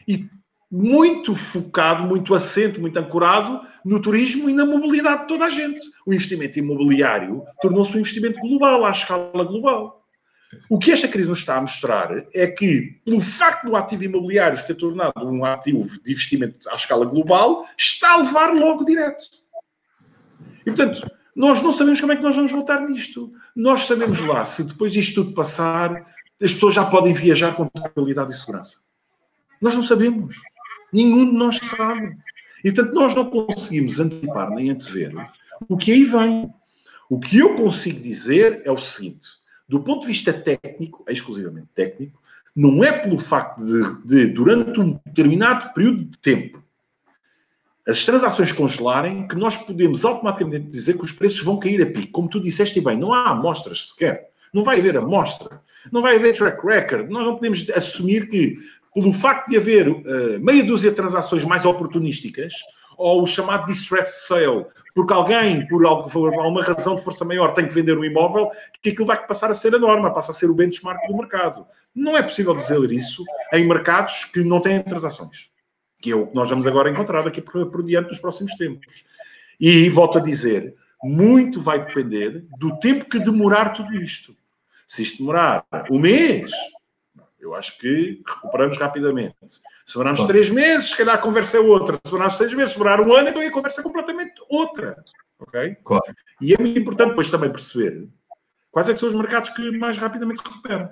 E muito focado, muito assento, muito ancorado no turismo e na mobilidade de toda a gente. O investimento imobiliário tornou-se um investimento global, à escala global. O que esta crise nos está a mostrar é que, pelo facto do ativo imobiliário se ter tornado um ativo de investimento à escala global, está a levar logo direto. E, portanto, nós não sabemos como é que nós vamos voltar nisto. Nós sabemos lá, se depois isto tudo passar, as pessoas já podem viajar com tranquilidade e segurança. Nós não sabemos. Nenhum de nós sabe. E, portanto, nós não conseguimos antecipar nem antever o que aí vem. O que eu consigo dizer é o seguinte do ponto de vista técnico, exclusivamente técnico, não é pelo facto de, de, durante um determinado período de tempo, as transações congelarem, que nós podemos automaticamente dizer que os preços vão cair a pico. Como tu disseste bem, não há amostras sequer. Não vai haver amostra. Não vai haver track record. Nós não podemos assumir que, pelo facto de haver uh, meia dúzia de transações mais oportunísticas, ou o chamado distress sale, porque alguém, por alguma razão de força maior, tem que vender um imóvel, que aquilo vai passar a ser a norma, passa a ser o benchmark do mercado. Não é possível dizer isso em mercados que não têm transações, que é o que nós vamos agora encontrar daqui por, por diante dos próximos tempos. E volto a dizer, muito vai depender do tempo que demorar tudo isto. Se isto demorar um mês, eu acho que recuperamos rapidamente. Se demorarmos claro. três meses, se calhar a conversa é outra. Se demorarmos seis meses, se demorar um ano, então a conversa é completamente outra. Ok? Claro. E é muito importante depois também perceber quais é são os mercados que mais rapidamente recuperam.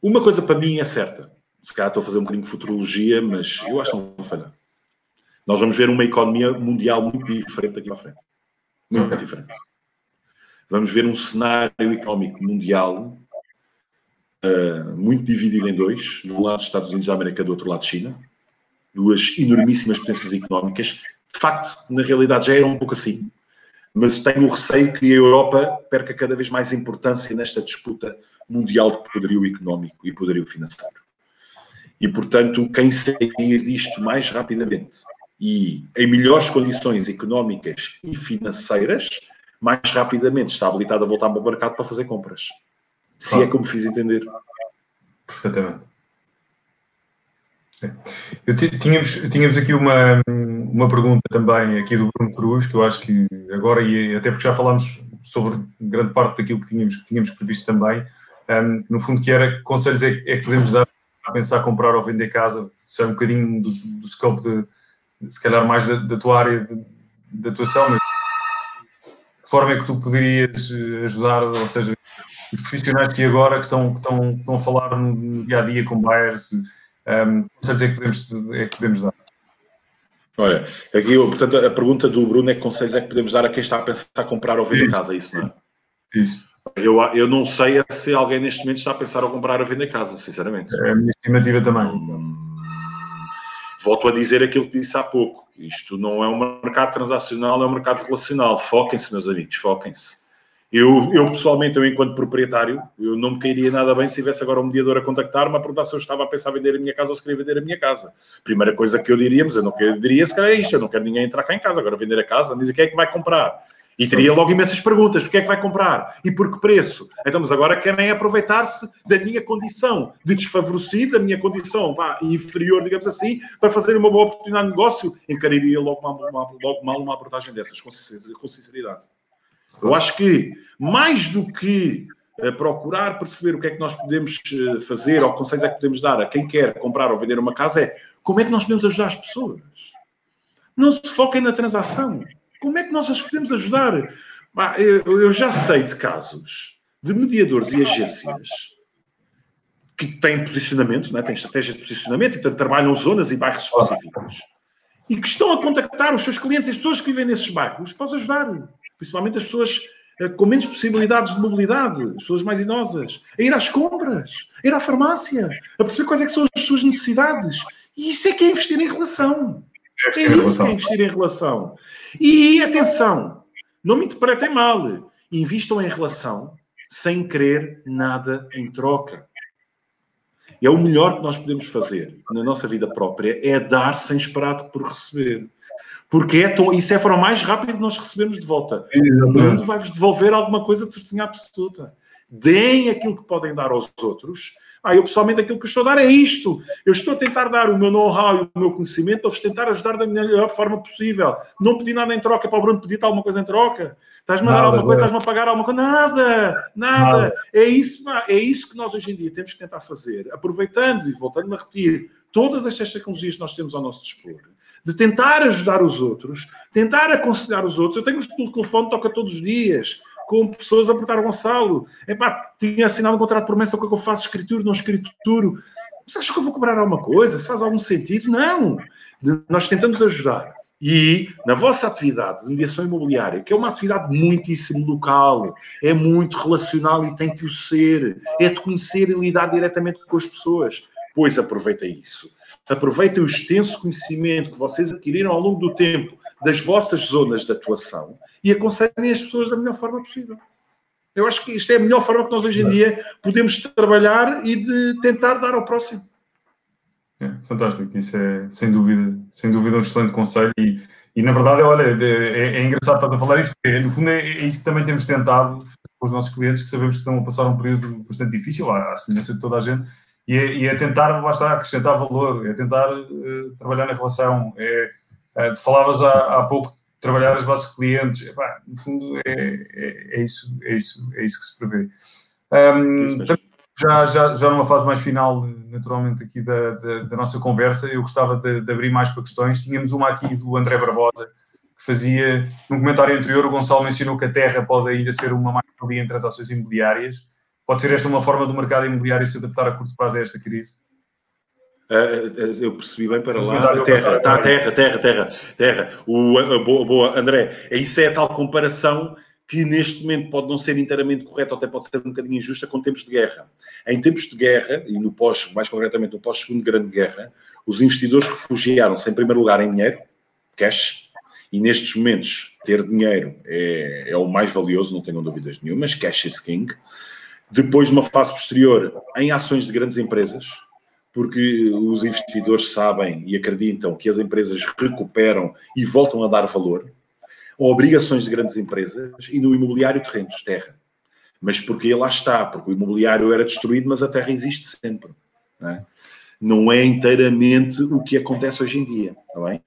Uma coisa para mim é certa. Se calhar estou a fazer um bocadinho de futurologia, mas eu acho que não vou falhar. Nós vamos ver uma economia mundial muito diferente daqui para frente. Muito diferente. vamos ver um cenário económico mundial uh, muito dividido em dois, de um lado Estados Unidos da América, do outro lado China, duas enormíssimas potências económicas. De facto, na realidade já era um pouco assim, mas tenho o receio que a Europa perca cada vez mais importância nesta disputa mundial de poderio económico e poderio financeiro. E, portanto, quem sair disto mais rapidamente e em melhores condições económicas e financeiras, mais rapidamente está habilitado a voltar para o mercado para fazer compras. Se é como fiz entender. Perfeitamente. Eu tínhamos, tínhamos aqui uma, uma pergunta também aqui do Bruno Cruz, que eu acho que agora, e até porque já falámos sobre grande parte daquilo que tínhamos, que tínhamos previsto também, um, no fundo que era que conselhos é, é, que podemos dar a pensar comprar ou vender casa, se é um bocadinho do, do scope de, se calhar mais da, da tua área de, de atuação, mas que forma é que tu poderias eh, ajudar, ou seja, os profissionais que agora que estão, que estão, que estão a falar no, no dia a dia com buyers, um, conselhos é que podemos, é que podemos dar? Olha, aqui, portanto, a pergunta do Bruno é que conselhos é que podemos dar a quem está a pensar a comprar ou vender casa, é isso, não é? Isso. Eu, eu não sei se alguém neste momento está a pensar a comprar ou vender casa, sinceramente. É a minha estimativa também. Hum, volto a dizer aquilo que disse há pouco. Isto não é um mercado transacional, é um mercado relacional. Foquem-se, meus amigos, foquem-se. Eu, eu, pessoalmente, eu enquanto proprietário, eu não me cairia nada bem se tivesse agora um mediador a contactar-me a perguntar se eu estava a pensar em vender a minha casa ou se queria vender a minha casa. Primeira coisa que eu diria, mas eu não queria, diria se calhar é isto, eu não quero ninguém entrar cá em casa, agora vender a casa, mas quem é que vai comprar? E teria logo imensas perguntas, o que é que vai comprar? E por que preço? Então, mas agora querem aproveitar-se da minha condição de desfavorecido, da minha condição vá, inferior, digamos assim, para fazer uma boa oportunidade de negócio, encararia logo, uma, uma, logo mal uma abordagem dessas, com sinceridade. Eu acho que, mais do que uh, procurar perceber o que é que nós podemos uh, fazer ou que conselhos é que podemos dar a quem quer comprar ou vender uma casa, é como é que nós podemos ajudar as pessoas. Não se foquem na transação. Como é que nós as podemos ajudar? Eu, já sei de casos de mediadores e agências que têm posicionamento, né? têm estratégia de posicionamento, e portanto trabalham zonas e bairros específicos, e que estão a contactar os seus clientes e as pessoas que vivem nesses bairros para os ajudar principalmente as pessoas eh, com menos possibilidades de mobilidade, as pessoas mais idosas, a ir às compras, a ir à farmácia, a perceber quais é são as suas necessidades. E isso é que é investir em relação. É, é isso que investir em relação. E atenção, não me interpretem mal. Invistam em relação sem querer nada em troca. É o melhor que nós podemos fazer na nossa vida própria, é dar sem esperar por receber. Porque é tão, isso é a forma mais rápida de nós recebermos de volta. O mundo vai-vos devolver alguma coisa de certeza absoluta. Deem aquilo que podem dar aos outros. Ah, eu pessoalmente aquilo que estou a dar é isto. Eu estou a tentar dar o meu know-how e o meu conhecimento, a tentar ajudar da melhor forma possível. Não pedi nada em troca para o Bruno pedir alguma coisa em troca. Estás-me a dar alguma coisa, estás-me a pagar alguma coisa? Nada, nada. nada. É, isso, é isso que nós hoje em dia temos que tentar fazer, aproveitando e voltando a repetir todas estas tecnologias que nós temos ao nosso dispor de tentar ajudar os outros, tentar aconselhar os outros. Eu tenho o telefone toca todos os dias, com pessoas a perguntar Gonçalo. Tinha assinado um contrato de promessa, o que é que eu faço? Escrituro, não escrituro. Você acha que eu vou cobrar alguma coisa? Se faz algum sentido? Não. Nós tentamos ajudar. E na vossa atividade de mediação imobiliária, que é uma atividade muitíssimo local, é muito relacional e tem que o ser, é de conhecer e lidar diretamente com as pessoas, pois aproveitem isso aproveitem o extenso conhecimento que vocês adquiriram ao longo do tempo das vossas zonas de atuação e aconselhem as pessoas da melhor forma possível. Eu acho que isto é a melhor forma que nós hoje em dia podemos trabalhar e de tentar dar ao próximo. É, fantástico, isso é sem dúvida, sem dúvida um excelente conselho e, e na verdade, olha, é, é engraçado estar a falar isso, porque no fundo é, é, isso que também temos tentado com os nossos clientes, que sabemos que estão a passar um período bastante difícil, à, à semelhança de toda a gente, e é, e é tentar, basta acrescentar valor, é tentar uh, trabalhar na relação. É, uh, falavas há, há pouco de trabalhar as bases de clientes, Epá, no fundo é, é, é, isso, é, isso, é isso que se prevê. Um, já, já, já numa fase mais final, naturalmente, aqui da, da, da nossa conversa, eu gostava de, de, abrir mais para questões. Tínhamos uma aqui do André Barbosa, que fazia, num comentário anterior, o Gonçalo mencionou que a terra pode ainda ser uma mais-valia em transações imobiliárias. Pode ser esta uma forma do mercado imobiliário se adaptar a curto prazo a esta crise? Uh, eu percebi bem para lá. Terra, tá, terra, terra, terra, terra. O, boa, boa, André, isso é a tal comparação que neste momento pode não ser inteiramente correta, ou até pode ser um bocadinho injusta, com tempos de guerra. Em tempos de guerra, e no pós, mais concretamente no pós-segunda grande guerra, os investidores refugiaram-se em primeiro lugar em dinheiro, cash, e nestes momentos ter dinheiro é, é o mais valioso, não tenham dúvidas nenhumas, cash is king. Depois, uma fase posterior, em ações de grandes empresas, porque os investidores sabem e acreditam que as empresas recuperam e voltam a dar valor ou obrigações de grandes empresas e no imobiliário terrenos, terra. Mas porque lá está, porque o imobiliário era destruído, mas a terra existe sempre. Não é, não é inteiramente o que acontece hoje em dia, não é?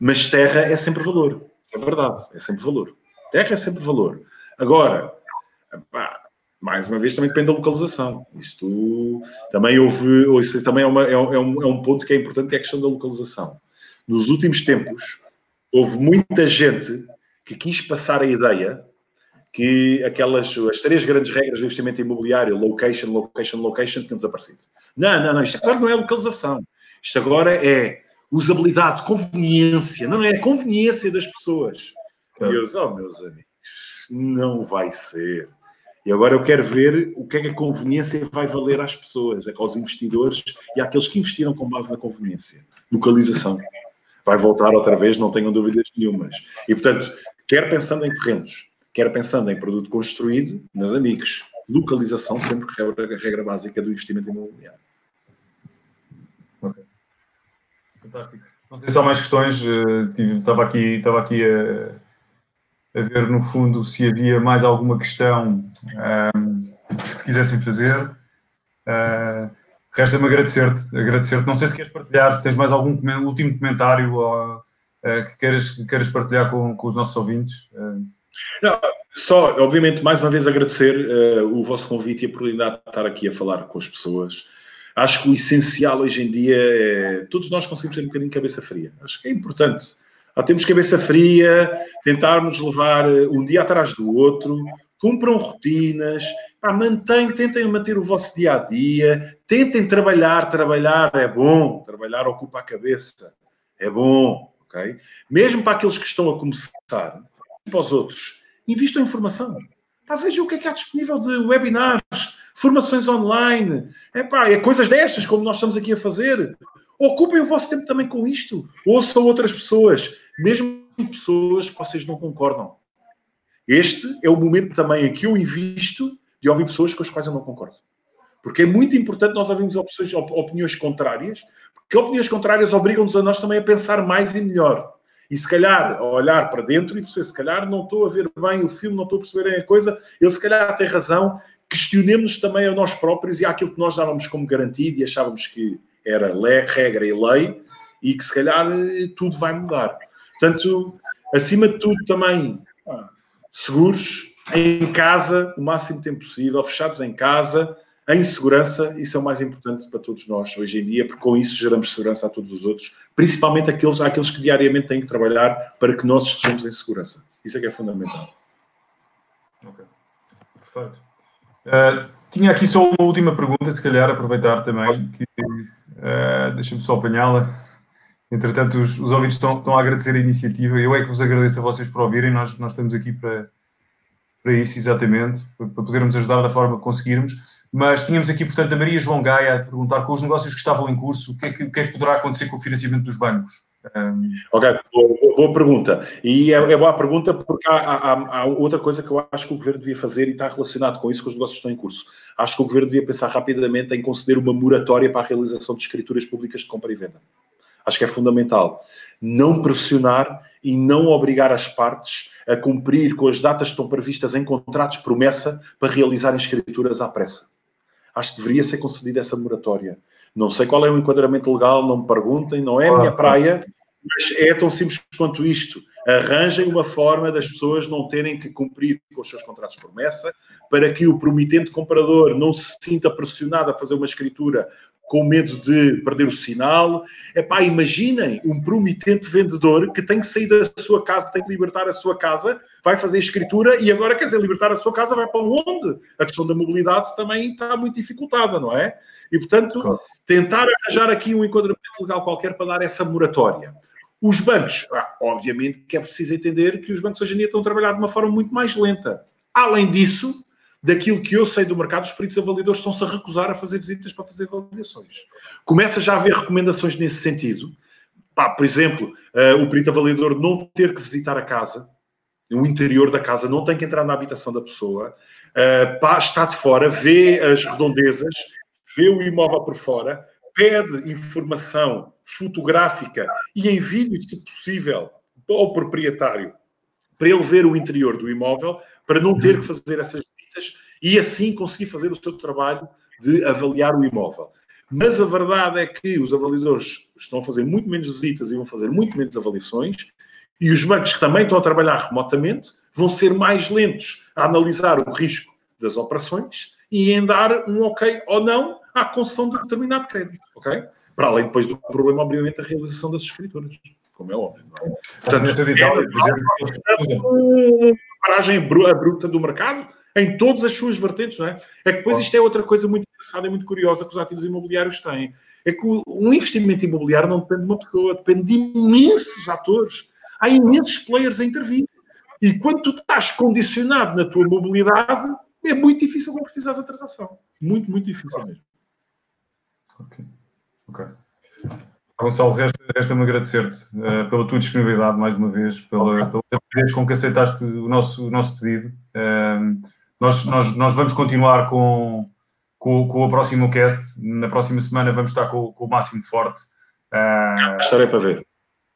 Mas terra é sempre valor. É verdade, é sempre valor. Terra é sempre valor. Agora, pá, mais uma vez também depende da localização. Isto também houve, isso também é, uma, é, um, é um ponto que é importante, que é a questão da localização. Nos últimos tempos, houve muita gente que quis passar a ideia que aquelas, as três grandes regras do investimento imobiliário, location, location, location, tinham desaparecido. Não, não, não, isto agora não é localização. Isto agora é usabilidade, conveniência. Não, não é a conveniência das pessoas. Eu, oh, meus amigos, não vai ser. E agora eu quero ver o que é que a conveniência vai valer às pessoas, aos investidores e àqueles que investiram com base na conveniência. Localização. Vai voltar outra vez, não tenham dúvidas nenhumas. E, portanto, quer pensando em terrenos, quer pensando em produto construído, meus amigos, localização sempre regra, a regra básica do investimento imobiliário. Fantástico. Não sei se há mais questões. Eh, estava aqui, estava aqui a, a, ver, no fundo, se havia mais alguma questão um, que te quisessem fazer. Uh, Resta-me agradecer-te. Agradecer não sei se queres partilhar, se tens mais algum último comentário uh, que, queiras, que queiras partilhar com, com os nossos ouvintes. Uh. Não, só, obviamente, mais uma vez agradecer o vosso convite e a oportunidade de estar aqui a falar com as pessoas. Acho que o essencial hoje em dia é todos nós conseguimos ter um bocadinho de cabeça fria. Acho que é importante. Ah, temos cabeça fria, tentarmos levar um dia atrás do outro, cumpram rotinas, mantenham, tentem manter o vosso dia a dia, tentem trabalhar, trabalhar é bom, trabalhar ocupa a cabeça, é bom, ok? Mesmo para aqueles que estão a começar, para os outros, invistam em formação. Pá, vejam o que é que há disponível de webinars, formações online, é pá, é coisas destas, como nós estamos aqui a fazer. Ocupem o vosso tempo também com isto. Ouçam outras pessoas, mesmo pessoas que vocês não concordam. Este é o momento também em que eu invisto de ouvir pessoas com as quais eu não concordo. Porque é muito importante nós ouvirmos opções, opiniões contrárias, porque opiniões contrárias obrigam-nos a nós também a pensar mais e melhor. E se calhar a olhar para dentro e perceber, se calhar não estou a ver bem o filme, não estou a perceber a coisa, ele se calhar tem razão, questionemos também a nós próprios e àquilo que nós dávamos como garantido e achávamos que era regra e lei, e que se calhar eh, tudo vai mudar. Portanto, acima de tudo também, seguros, em casa, o máximo tempo possível, fechados em casa, em segurança, isso é o mais importante para todos nós hoje em dia, porque com isso geramos segurança a todos os outros, principalmente aqueles, àqueles que diariamente têm que trabalhar para que nós estejamos em segurança. Isso é que é fundamental. Ok, perfeito. Uh, tinha aqui só uma última pergunta, se calhar aproveitar também, que uh, deixa-me só apanhá-la. Entretanto, os, os ouvintes estão, estão, a agradecer a iniciativa. Eu é que vos agradeço a vocês por ouvirem. Nós, nós estamos aqui para, para isso, exatamente, para, para podermos ajudar da forma que conseguirmos. Mas tínhamos aqui, portanto, a Maria João Gaia a perguntar com os negócios que estavam em curso, o que é que, que, é que poderá acontecer com o financiamento dos bancos? Um... Ok, boa, boa, pergunta. E é, é, boa pergunta porque há, há, há, outra coisa que eu acho que o Governo devia fazer e está relacionado com isso, que os negócios estão em curso. Acho que o Governo devia pensar rapidamente em conceder uma moratória para a realização de escrituras públicas de compra e venda. Acho que é fundamental. Não pressionar e não obrigar as partes a cumprir com as datas que estão previstas em contratos promessa para realizarem escrituras à pressa. Acho que deveria ser concedida essa moratória. Não sei qual é o enquadramento legal, não me perguntem, não é a minha praia, mas é tão simples quanto isto. Arranjem uma forma das pessoas não terem que cumprir com os seus contratos de promessa, para que o promitente comprador não se sinta pressionado a fazer uma escritura com medo de perder o sinal. É pá, imaginem um promitente vendedor que tem que sair da sua casa, tem que libertar a sua casa, vai fazer escritura e agora quer dizer, libertar a sua casa vai para onde? A questão da mobilidade também está muito dificultada, não é? E portanto, claro. tentar arranjar aqui um enquadramento legal qualquer para dar essa moratória. Os bancos, ah, obviamente que é preciso entender que os bancos hoje em dia estão a trabalhar de uma forma muito mais lenta. Além disso, daquilo que eu sei do mercado, os peritos avaliadores estão-se a recusar a fazer visitas para fazer avaliações. Começa já a haver recomendações nesse sentido. Pá, por exemplo, uh, o perito avaliador não ter que visitar a casa, o interior da casa, não tem que entrar na habitação da pessoa, uh, pá, está de fora, vê as redondezas, vê o imóvel por fora, pede informação fotográfica e em vídeo, se possível, ao proprietário, para ele ver o interior do imóvel, para não ter que fazer essas visitas e assim conseguir fazer o seu trabalho de avaliar o imóvel. Mas a verdade é que os avaliadores estão a fazer muito menos visitas e vão fazer muito menos avaliações, e os bancos que também estão a trabalhar remotamente vão ser mais lentos a analisar o risco das operações e em dar um ok ou não à concessão de determinado crédito, ok? Para além depois do problema, obviamente, da realização das escrituras, como é óbvio. Não é? Portanto, nessa é uma paragem bruta do mercado em todas as suas vertentes, não é? É que depois isto é outra coisa muito engraçada e muito curiosa que os ativos imobiliários têm. É que um investimento imobiliário não depende de uma pessoa, depende de imensos atores. Há imensos players a intervir. E quando tu estás condicionado na tua mobilidade, é muito difícil concretizar a transação. Muito, muito difícil mesmo. Ok. Ok. Gonçalo, resta-me resta agradecer-te uh, pela tua disponibilidade mais uma vez, pela, pela rapidez com que aceitaste o nosso, o nosso pedido. Uh, nós, nós, nós vamos continuar com, com, com o próximo cast. Na próxima semana vamos estar com, com o Máximo Forte. Uh, Estarei para ver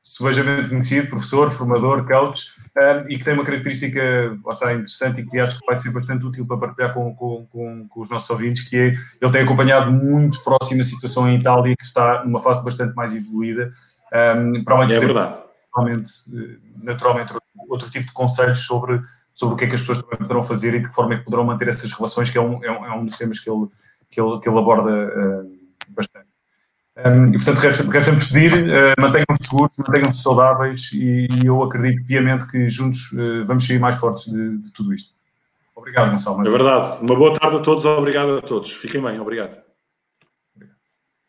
subejamente conhecido, professor, formador, coach, um, e que tem uma característica está, interessante e que acho que vai ser bastante útil para partilhar com, com, com, com, os nossos ouvintes, que é, ele tem acompanhado muito próximo a situação em Itália, que está numa fase bastante mais evoluída, um, para além de é ter, verdade. Naturalmente, naturalmente outro tipo de conselhos sobre, sobre o que é que as pessoas também poderão fazer e de que forma é que poderão manter essas relações, que é um, é um, é um dos temas que ele, que ele, que ele aborda uh, bastante. Um, e, portanto, resta-me pedir, uh, mantenham-se seguros, mantenham-se saudáveis e, e, eu acredito piamente que juntos uh, vamos sair mais fortes de, de tudo isto. Obrigado, Gonçalo. É verdade. Uma boa tarde a todos, obrigado a todos. Fiquem bem, obrigado.